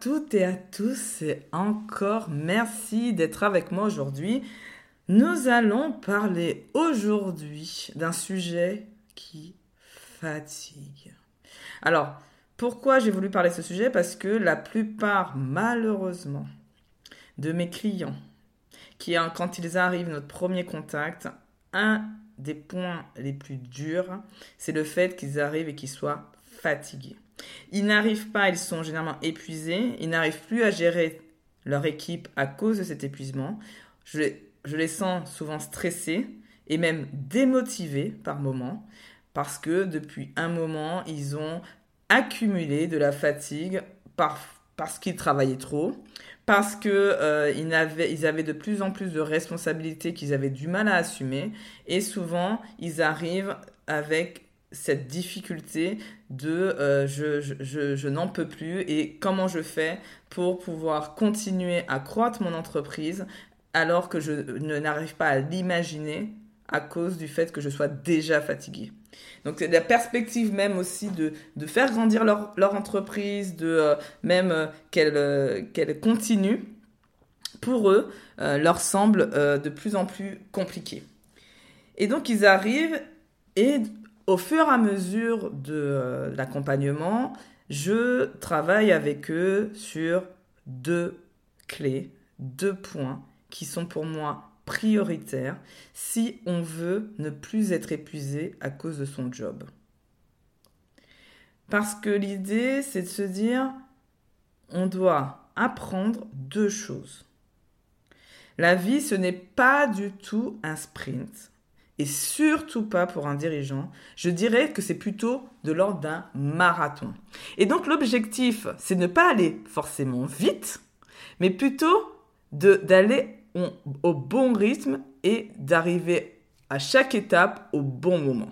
Toutes et à tous et encore merci d'être avec moi aujourd'hui. Nous allons parler aujourd'hui d'un sujet qui fatigue. Alors, pourquoi j'ai voulu parler de ce sujet? Parce que la plupart, malheureusement, de mes clients qui, quand ils arrivent, notre premier contact, un des points les plus durs, c'est le fait qu'ils arrivent et qu'ils soient fatigués. Ils n'arrivent pas, ils sont généralement épuisés, ils n'arrivent plus à gérer leur équipe à cause de cet épuisement. Je, les sens souvent stressés et même démotivés par moments parce que depuis un moment, ils ont accumulé de la fatigue par, parce qu'ils travaillaient trop, parce qu'ils euh, ils avaient de plus en plus de responsabilités qu'ils avaient du mal à assumer, et souvent ils arrivent avec cette difficulté de euh, je, je, je, n'en peux plus et comment je fais pour pouvoir continuer à croître mon entreprise alors que je n'arrive pas à l'imaginer à cause du fait que je sois déjà fatigué. Donc c'est la perspective même aussi de, de faire grandir leur, leur entreprise, de euh, même euh, qu'elle qu'elle continue, pour eux, leur semble de plus en plus compliqué. Et donc ils arrivent et au fur et à mesure de l'accompagnement, je travaille avec eux sur deux clés, deux points qui sont pour moi prioritaire si on veut ne plus être épuisé à cause de son job. Parce que l'idée, c'est de se dire, on doit apprendre deux choses. La vie, ce n'est pas du tout un sprint. Et surtout pas pour un dirigeant. Je dirais que c'est plutôt de l'ordre d'un marathon. Et donc l'objectif, c'est de ne pas aller forcément vite, mais plutôt d'aller au bon rythme et d'arriver à chaque étape au bon moment.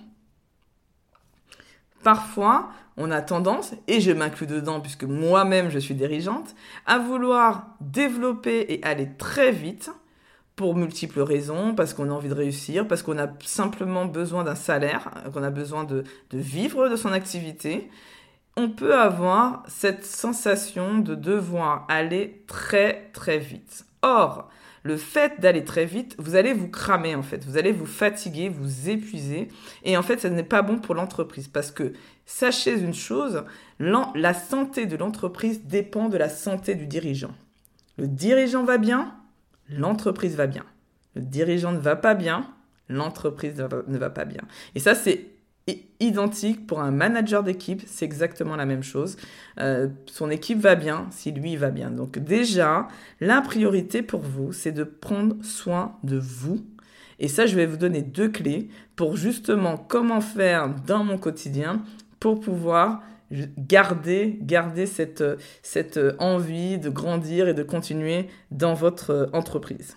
Parfois, on a tendance, et je m'inclus dedans puisque moi-même je suis dirigeante, à vouloir développer et aller très vite pour multiples raisons, parce qu'on a envie de réussir, parce qu'on a simplement besoin d'un salaire, qu'on a besoin de, de vivre de son activité. On peut avoir cette sensation de devoir aller très très vite. Or, le fait d'aller très vite, vous allez vous cramer en fait, vous allez vous fatiguer, vous épuiser, et en fait, ce n'est pas bon pour l'entreprise parce que sachez une chose, la santé de l'entreprise dépend de la santé du dirigeant. Le dirigeant va bien, l'entreprise va bien. Le dirigeant ne va pas bien, l'entreprise ne va pas bien. Et ça, c'est identique pour un manager d'équipe, c'est exactement la même chose. Euh, son équipe va bien si lui va bien. Donc déjà, la priorité pour vous, c'est de prendre soin de vous. Et ça, je vais vous donner deux clés pour justement comment faire dans mon quotidien pour pouvoir garder, garder cette, cette envie de grandir et de continuer dans votre entreprise.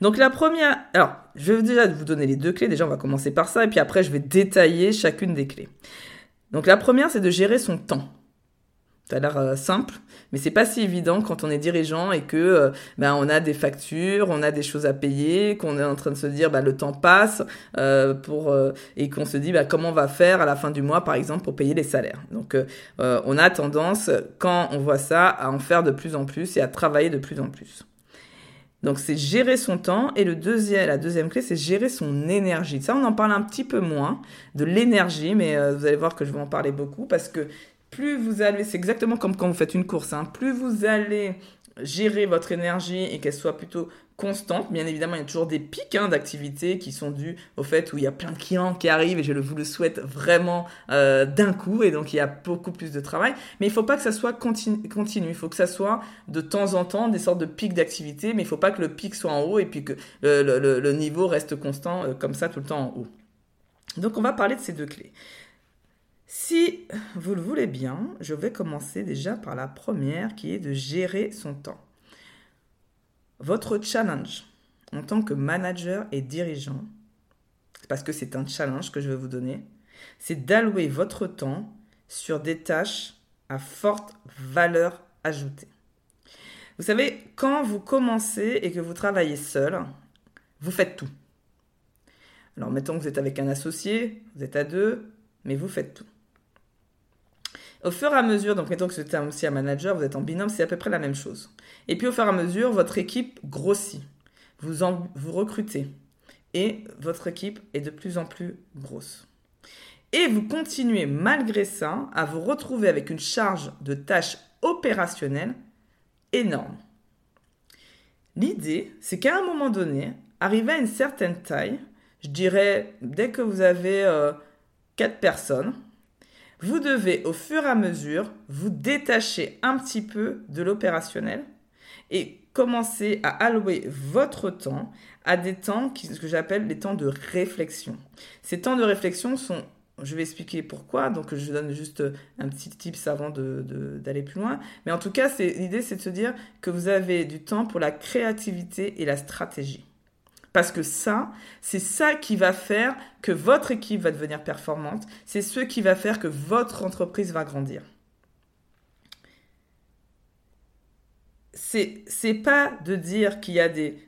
Donc la première, alors je vais déjà vous donner les deux clés, déjà on va commencer par ça, et puis après je vais détailler chacune des clés. Donc la première c'est de gérer son temps. Ça a l'air euh, simple, mais c'est pas si évident quand on est dirigeant et que euh, ben, on a des factures, on a des choses à payer, qu'on est en train de se dire bah, le temps passe euh, pour et qu'on se dit bah, comment on va faire à la fin du mois par exemple pour payer les salaires. Donc on a tendance quand on voit ça à en faire de plus en plus et à travailler de plus en plus. Donc c'est gérer son temps et la deuxième clé c'est gérer son énergie. Ça on en parle un petit peu moins de l'énergie, mais vous allez voir que je vais en parler beaucoup parce que plus vous allez, c'est exactement comme quand vous faites une course, hein, plus vous allez gérer votre énergie et qu'elle soit plutôt constante. Bien évidemment, il y a toujours des pics hein, d'activité qui sont dus au fait où il y a plein de clients qui arrivent et je vous le souhaite vraiment euh, d'un coup et donc il y a beaucoup plus de travail. Mais il ne faut pas que ça soit continu, il faut que ça soit de temps en temps des sortes de pics d'activité, mais il ne faut pas que le pic soit en haut et puis que le, niveau reste constant euh, comme ça tout le temps en haut. Donc on va parler de ces deux clés. Si vous le voulez bien, je vais commencer déjà par la première qui est de gérer son temps. Votre challenge en tant que manager et dirigeant, parce que c'est un challenge que je vais vous donner, c'est d'allouer votre temps sur des tâches à forte valeur ajoutée. Vous savez, quand vous commencez et que vous travaillez seul, vous faites tout. Alors mettons que vous êtes avec un associé, vous êtes à deux, mais vous faites tout. Au fur et à mesure, donc mettons que vous êtes aussi un manager, vous êtes en binôme, c'est à peu près la même chose. Et puis au fur et à mesure, votre équipe grossit. Vous, recrutez. Et votre équipe est de plus en plus grosse. Et vous continuez malgré ça à vous retrouver avec une charge de tâches opérationnelles énorme. L'idée, c'est qu'à un moment donné, arrivé à une certaine taille, je dirais dès que vous avez euh, quatre personnes, vous devez au fur et à mesure vous détacher un petit peu de l'opérationnel et commencer à allouer votre temps à des temps qui, ce que j'appelle les temps de réflexion. Ces temps de réflexion sont, je vais expliquer pourquoi, donc je donne juste un petit tips avant d'aller plus loin, mais en tout cas, l'idée c'est de se dire que vous avez du temps pour la créativité et la stratégie. Parce que ça, c'est ça qui va faire que votre équipe va devenir performante. C'est ce qui va faire que votre entreprise va grandir. C'est, c'est pas de dire qu'il y a des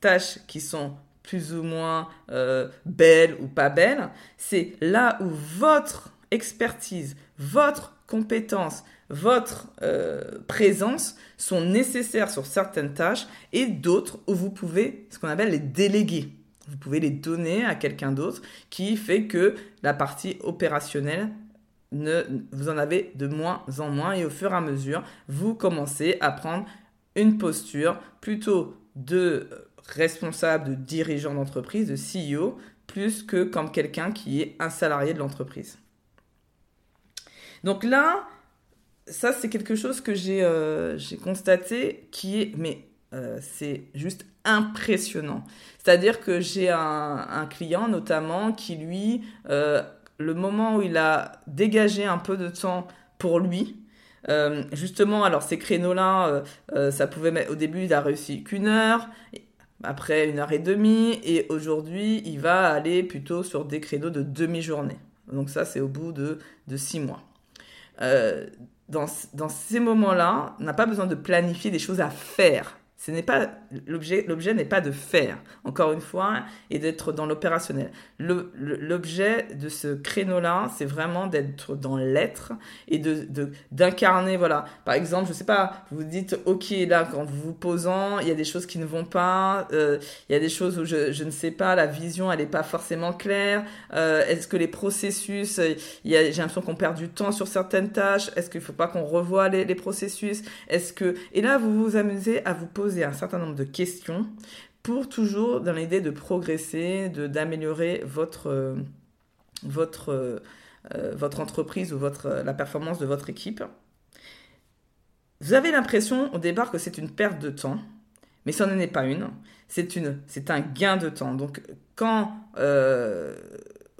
tâches qui sont plus ou moins euh, belles ou pas belles. C'est là où votre expertise, votre compétence, votre euh, présence sont nécessaires sur certaines tâches et d'autres où vous pouvez ce qu'on appelle les déléguer. Vous pouvez les donner à quelqu'un d'autre qui fait que la partie opérationnelle ne, vous en avez de moins en moins et au fur et à mesure, vous commencez à prendre une posture plutôt de responsable, de dirigeant d'entreprise, de CEO, plus que comme quelqu'un qui est un salarié de l'entreprise. Donc là, ça, c'est quelque chose que j'ai euh, constaté qui est, mais euh, c'est juste impressionnant. C'est-à-dire que j'ai un, client notamment qui, lui, euh, le moment où il a dégagé un peu de temps pour lui, justement, alors ces créneaux-là, ça pouvait mettre, au début, il a réussi qu'une heure, après une heure et demie, et aujourd'hui, il va aller plutôt sur des créneaux de demi-journée. Donc ça, c'est au bout de, de six mois dans, dans ces moments-là, n'a pas besoin de planifier des choses à faire. Ce n'est pas l'objet. L'objet n'est pas de faire, encore une fois, et d'être dans l'opérationnel. L'objet de ce créneau-là, c'est vraiment d'être dans l'être et de d'incarner. voilà. Par exemple, je sais pas. Vous dites, ok, là, quand vous vous posant, il y a des choses qui ne vont pas. Euh, il y a des choses où je, je ne sais pas. La vision, elle n'est pas forcément claire. Euh, Est-ce que les processus, j'ai l'impression qu'on perd du temps sur certaines tâches. Est-ce qu'il ne faut pas qu'on revoie les, les processus Est-ce que et là, vous vous amusez à vous poser un certain nombre de questions pour toujours dans l'idée de progresser, de d'améliorer votre euh, votre euh, euh, votre entreprise ou votre la performance de votre équipe. Vous avez l'impression au départ que c'est une perte de temps, mais ça n'en est pas une. C'est une c'est un gain de temps. Donc quand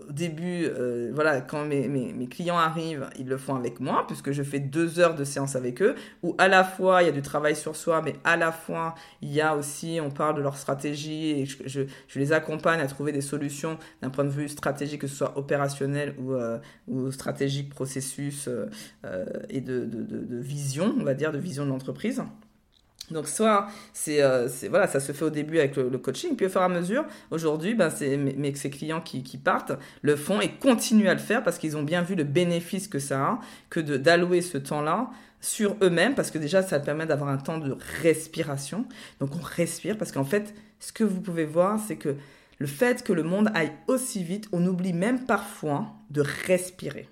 au début, euh, voilà, quand mes, mes, clients arrivent, ils le font avec moi, puisque je fais deux heures de séance avec eux, où à la fois il y a du travail sur soi, mais à la fois il y a aussi, on parle de leur stratégie, et je, je, les accompagne à trouver des solutions d'un point de vue stratégique, que ce soit opérationnel ou, euh, ou stratégique, processus euh, et de, de, de vision, on va dire, de vision de l'entreprise. Donc soit euh, c'est voilà ça se fait au début avec le, coaching puis au fur et à mesure aujourd'hui ben c'est mes, ces clients qui, qui, partent le font et continuent à le faire parce qu'ils ont bien vu le bénéfice que ça a que d'allouer ce temps là sur eux-mêmes parce que déjà ça permet d'avoir un temps de respiration. Donc on respire parce qu'en fait ce que vous pouvez voir c'est que le fait que le monde aille aussi vite on oublie même parfois de respirer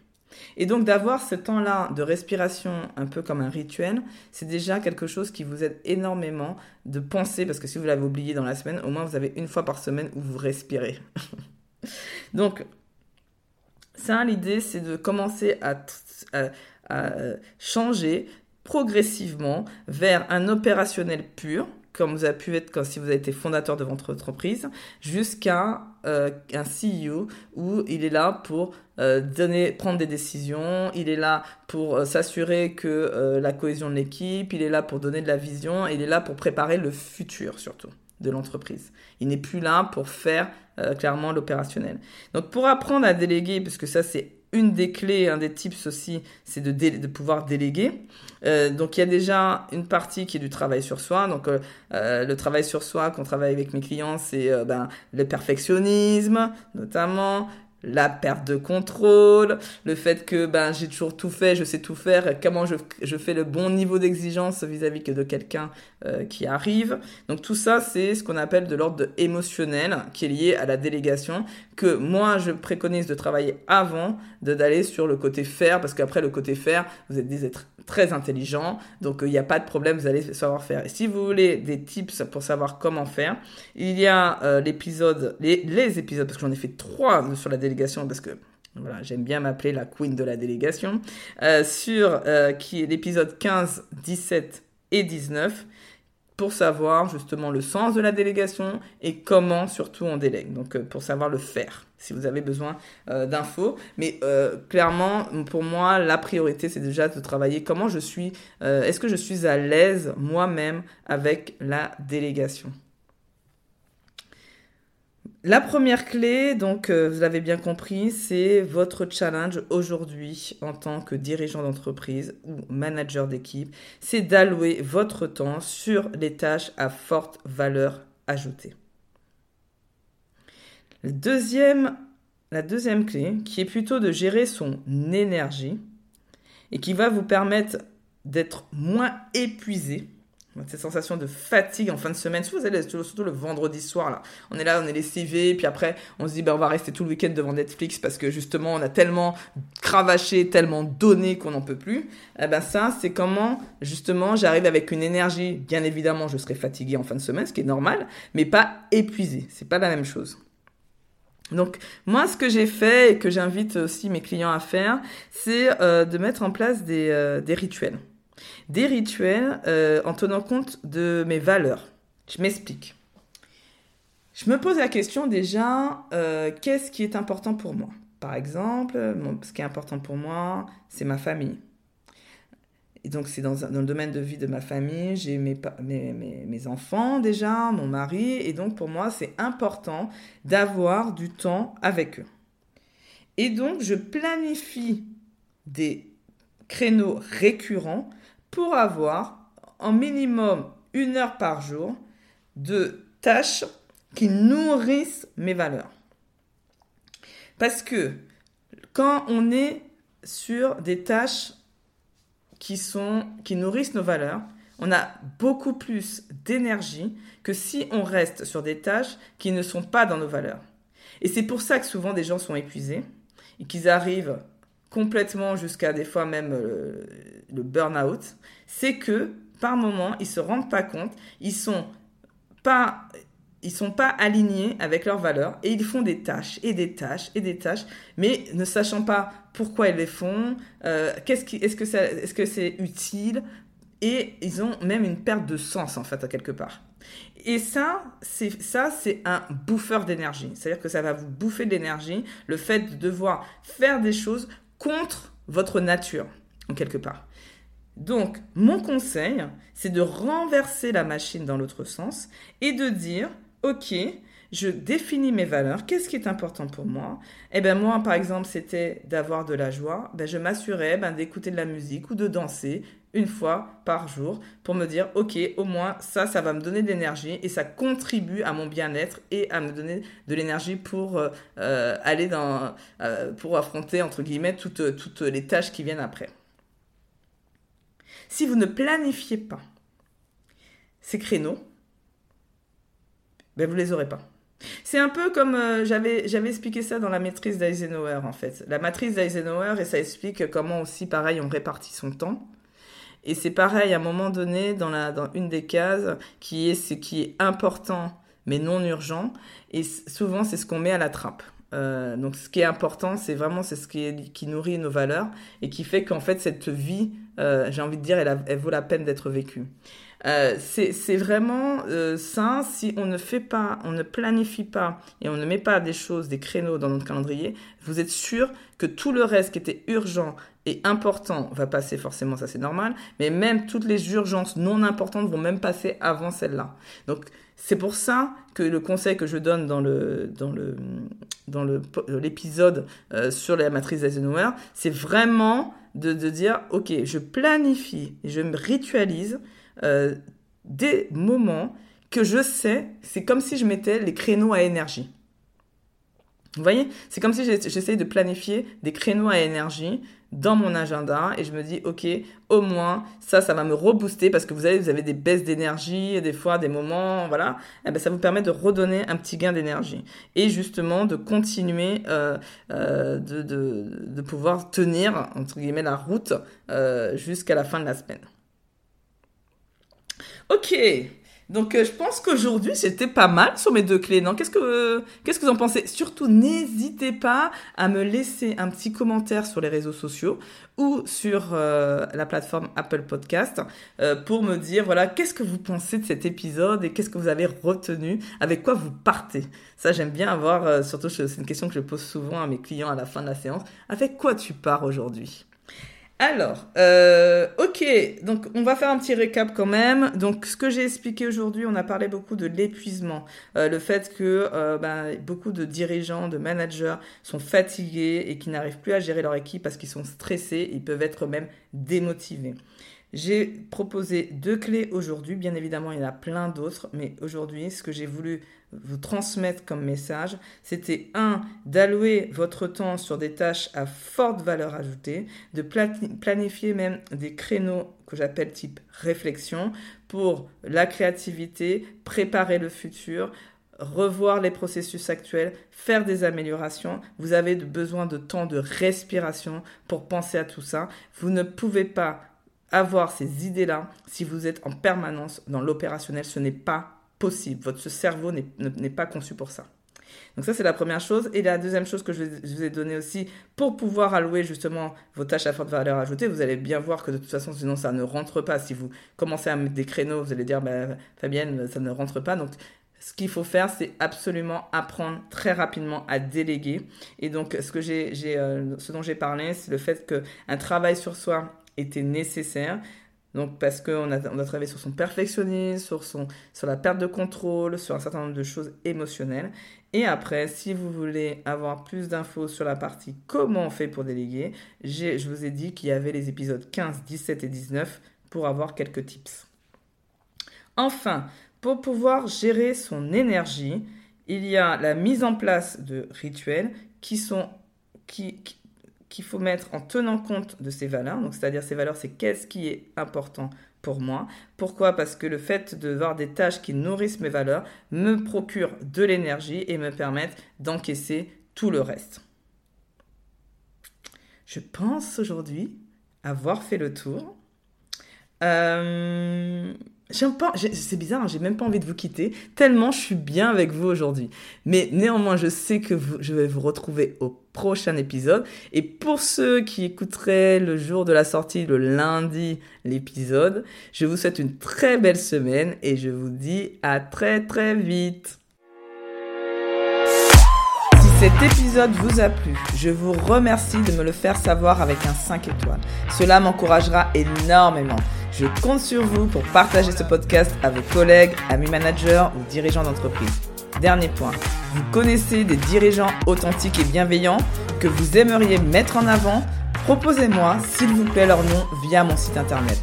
Et donc d'avoir ce temps-là de respiration un peu comme un rituel, c'est déjà quelque chose qui vous aide énormément de penser, parce que si vous l'avez oublié dans la semaine, au moins vous avez une fois par semaine où vous respirez. donc, ça, l'idée, c'est de commencer à, changer progressivement vers un opérationnel pur comme vous avez pu être quand si vous avez été fondateur de votre entreprise, jusqu'à euh, un CEO où il est là pour euh, donner, prendre des décisions, il est là pour euh, s'assurer que la cohésion de l'équipe, il est là pour donner de la vision, il est là pour préparer le futur surtout de l'entreprise. Il n'est plus là pour faire clairement l'opérationnel. Donc pour apprendre à déléguer, parce que ça c'est une des clés, un des tips aussi, c'est de, pouvoir déléguer. Euh, donc il y a déjà une partie qui est du travail sur soi. Donc euh, euh, le travail sur soi qu'on travaille avec mes clients, c'est ben, le perfectionnisme notamment, la perte de contrôle, le fait que ben j'ai toujours tout fait, je sais tout faire, comment je, je fais le bon niveau d'exigence vis-à-vis de quelqu'un euh, qui arrive. Donc tout ça, c'est ce qu'on appelle de l'ordre émotionnel qui est lié à la délégation que moi je préconise de travailler avant de d'aller sur le côté faire parce qu'après le côté faire, vous êtes des êtres très intelligents, donc il n'y a pas de problème, vous allez savoir faire. Et si vous voulez des tips pour savoir comment faire, il y a euh, l'épisode, les, les épisodes parce que j'en ai fait trois sur la délégation délégation parce que voilà, j'aime bien m'appeler la queen de la délégation, euh, sur euh, qui est l'épisode 15, 17 et 19 pour savoir justement le sens de la délégation et comment surtout on délègue. Donc euh, pour savoir le faire, si vous avez besoin d'infos. Mais clairement, pour moi, la priorité, c'est déjà de travailler comment je suis, est-ce que je suis à l'aise moi-même avec la délégation. La première clé, donc euh, vous l'avez bien compris, c'est votre challenge aujourd'hui en tant que dirigeant d'entreprise ou manager d'équipe, c'est d'allouer votre temps sur les tâches à forte valeur ajoutée. la deuxième clé, qui est plutôt de gérer son énergie et qui va vous permettre d'être moins épuisé cette sensation de fatigue en fin de semaine, surtout le vendredi soir, là. On est là, on est les CV, puis après, on se dit, ben, on va rester tout le week-end devant Netflix parce que justement, on a tellement cravaché, tellement donné qu'on n'en peut plus. Eh ben, ça, c'est comment, justement, j'arrive avec une énergie. Bien évidemment, je serai fatigué en fin de semaine, ce qui est normal, mais pas épuisé. C'est pas la même chose. Donc moi, ce que j'ai fait et que j'invite aussi mes clients à faire, c'est euh, de mettre en place des, euh, des rituels des rituels euh, en tenant compte de mes valeurs. Je m'explique. Je me pose la question déjà, euh, qu'est-ce qui est important pour moi? Par exemple, ce qui est important pour moi, c'est ma famille. Et donc, c'est dans, le domaine de vie de ma famille, j'ai mes, enfants déjà, mon mari, et donc pour moi, c'est important d'avoir du temps avec eux. Et donc, je planifie des créneaux récurrents pour avoir en minimum une heure par jour de tâches qui nourrissent mes valeurs. Parce que quand on est sur des tâches qui, qui nourrissent nos valeurs, on a beaucoup plus d'énergie que si on reste sur des tâches qui ne sont pas dans nos valeurs. Et c'est pour ça que souvent des gens sont épuisés et qu'ils arrivent complètement jusqu'à des fois même euh, le burn-out, c'est que par moment, ils se rendent pas compte, ils sont pas ils sont pas alignés avec leurs valeurs et ils font des tâches et des tâches et des tâches, mais ne sachant pas pourquoi ils les font, euh, qu'est-ce est-ce que c'est utile et ils ont même une perte de sens en fait à quelque part. Et ça, c'est ça, c'est un bouffeur d'énergie. C'est-à-dire que ça va vous bouffer de l'énergie, le fait de devoir faire des choses contre votre nature, en quelque part. Donc, mon conseil, c'est de renverser la machine dans l'autre sens et de dire, OK, je définis mes valeurs. Qu'est-ce qui est important pour moi? Eh bien, moi, par exemple, c'était d'avoir de la joie. Ben, je m'assurais ben, d'écouter de la musique ou de danser une fois par jour pour me dire, OK, au moins, ça, ça va me donner de l'énergie et ça contribue à mon bien-être et à me donner de l'énergie pour euh, euh, aller dans, euh, pour affronter, entre guillemets, toutes, les tâches qui viennent après. Si vous ne planifiez pas ces créneaux, ben vous les aurez pas. C'est un peu comme j'avais j'avais expliqué ça dans la maîtrise d'Eisenhower en fait. La matrice d'Eisenhower et ça explique comment aussi pareil on répartit son temps. Et c'est pareil à un moment donné dans la dans une des cases qui est ce qui est important mais non urgent et souvent c'est ce qu'on met à la trappe. Euh, donc ce qui est important, c'est vraiment c'est ce qui, nourrit nos valeurs et qui fait qu'en fait cette vie, euh, j'ai envie de dire, elle, elle vaut la peine d'être vécue. Euh, c'est vraiment euh, ça. Si on ne fait pas, on ne planifie pas et on ne met pas des choses, des créneaux dans notre calendrier, vous êtes sûr que tout le reste qui était urgent et important va passer forcément, ça c'est normal. Mais même toutes les urgences non importantes vont même passer avant celle-là. Donc c'est pour ça que le conseil que je donne dans le dans le dans l'épisode euh, sur la matrice d'Eisenhower, c'est vraiment de, de dire ok, je planifie, je me ritualise euh, des moments que je sais, c'est comme si je mettais les créneaux à énergie. Vous voyez? C'est comme si j'essayais de planifier des créneaux à énergie dans mon agenda et je me dis, OK, au moins, ça, ça va me rebooster parce que vous avez, vous avez des baisses d'énergie, des fois des moments, voilà. Eh ben, ça vous permet de redonner un petit gain d'énergie et justement de continuer euh, euh, de, pouvoir tenir, entre guillemets, la route jusqu'à la fin de la semaine. Ok, donc euh, je pense qu'aujourd'hui c'était pas mal sur mes deux clés. Non, qu'est-ce que vous en pensez? Surtout n'hésitez pas à me laisser un petit commentaire sur les réseaux sociaux ou sur euh, la plateforme Apple Podcast euh, pour me dire voilà qu'est-ce que vous pensez de cet épisode et qu'est-ce que vous avez retenu, avec quoi vous partez? Ça j'aime bien avoir surtout c'est une question que je pose souvent à mes clients à la fin de la séance. Avec quoi tu pars aujourd'hui? Alors, euh, ok, donc on va faire un petit récap quand même. Donc, ce que j'ai expliqué aujourd'hui, on a parlé beaucoup de l'épuisement, euh, le fait que euh, ben, beaucoup de dirigeants, de managers sont fatigués et qui n'arrivent plus à gérer leur équipe parce qu'ils sont stressés, ils peuvent être même démotivés. J'ai proposé deux clés aujourd'hui, bien évidemment il y en a plein d'autres, mais aujourd'hui ce que j'ai voulu vous transmettre comme message, c'était un, d'allouer votre temps sur des tâches à forte valeur ajoutée, de planifier même des créneaux que j'appelle type réflexion pour la créativité, préparer le futur, revoir les processus actuels, faire des améliorations. Vous avez besoin de temps de respiration pour penser à tout ça. Vous ne pouvez pas avoir ces idées-là si vous êtes en permanence dans l'opérationnel. Ce n'est pas possible. Votre cerveau n'est pas conçu pour ça. Donc ça, c'est la première chose. Et la deuxième chose que je, vous ai donnée aussi, pour pouvoir allouer justement vos tâches à forte valeur ajoutée, vous allez bien voir que de toute façon, sinon ça ne rentre pas. Si vous commencez à mettre des créneaux, vous allez dire, bah, Fabienne, ça ne rentre pas. Donc ce qu'il faut faire, c'est absolument apprendre très rapidement à déléguer. Et donc, ce, euh, ce dont j'ai parlé, c'est le fait qu'un travail sur soi était nécessaire. Donc parce qu'on a, on travaillé sur son perfectionnisme, sur, son, sur la perte de contrôle, sur un certain nombre de choses émotionnelles. Et après, si vous voulez avoir plus d'infos sur la partie comment on fait pour déléguer, je vous ai dit qu'il y avait les épisodes 15, 17 et 19 pour avoir quelques tips. Enfin, pour pouvoir gérer son énergie, il y a la mise en place de rituels qui sont qui, qu'il faut mettre en tenant compte de ces valeurs. Donc, c'est-à-dire ces valeurs, c'est qu'est-ce qui est important pour moi. Pourquoi? Parce que le fait de voir des tâches qui nourrissent mes valeurs me procure de l'énergie et me permettent d'encaisser tout le reste. Je pense aujourd'hui avoir fait le tour. Euh, c'est bizarre, hein, j'ai même pas envie de vous quitter, tellement je suis bien avec vous aujourd'hui. Mais néanmoins, je sais que je vais vous retrouver au prochain épisode. Et pour ceux qui écouteraient le jour de la sortie, le lundi, l'épisode, je vous souhaite une très belle semaine et je vous dis à très très vite. Si cet épisode vous a plu, je vous remercie de me le faire savoir avec un 5 étoiles. Cela m'encouragera énormément. Je compte sur vous pour partager ce podcast à vos collègues, amis managers ou dirigeants d'entreprise. Dernier point, vous connaissez des dirigeants authentiques et bienveillants que vous aimeriez mettre en avant? Proposez-moi, s'il vous plaît, leur nom via mon site internet.